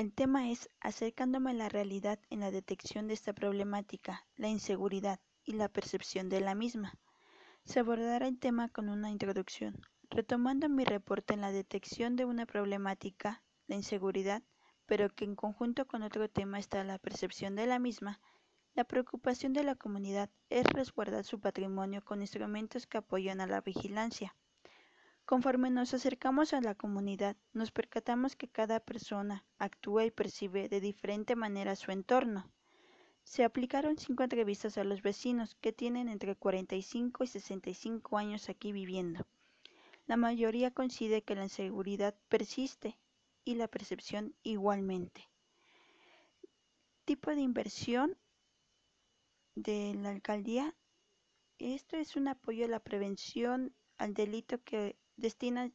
El tema es acercándome a la realidad en la detección de esta problemática, la inseguridad y la percepción de la misma. Se abordará el tema con una introducción, retomando mi reporte en la detección de una problemática, la inseguridad, pero que en conjunto con otro tema está la percepción de la misma, la preocupación de la comunidad es resguardar su patrimonio con instrumentos que apoyan a la vigilancia. Conforme nos acercamos a la comunidad, nos percatamos que cada persona actúa y percibe de diferente manera su entorno. Se aplicaron cinco entrevistas a los vecinos que tienen entre 45 y 65 años aquí viviendo. La mayoría coincide que la inseguridad persiste y la percepción igualmente. Tipo de inversión de la alcaldía. Esto es un apoyo a la prevención al delito que destina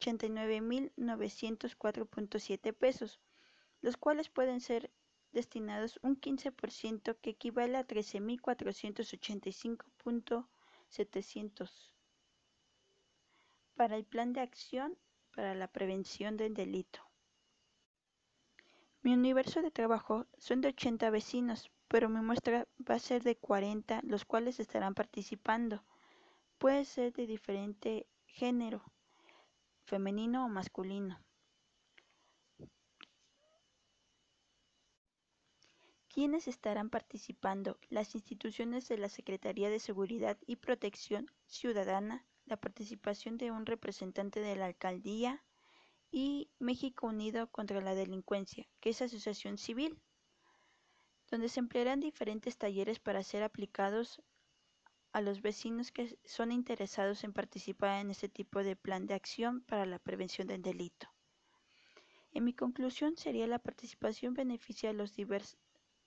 89.904.7 pesos, los cuales pueden ser destinados un 15% que equivale a 13.485.700 para el plan de acción para la prevención del delito. Mi universo de trabajo son de 80 vecinos, pero mi muestra va a ser de 40, los cuales estarán participando. Puede ser de diferente género, femenino o masculino. ¿Quiénes estarán participando? Las instituciones de la Secretaría de Seguridad y Protección Ciudadana, la participación de un representante de la alcaldía y México Unido contra la Delincuencia, que es asociación civil, donde se emplearán diferentes talleres para ser aplicados a los vecinos que son interesados en participar en este tipo de plan de acción para la prevención del delito. En mi conclusión sería la participación beneficia a,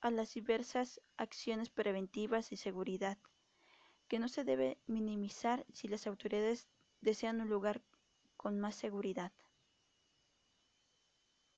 a las diversas acciones preventivas y seguridad, que no se debe minimizar si las autoridades desean un lugar con más seguridad.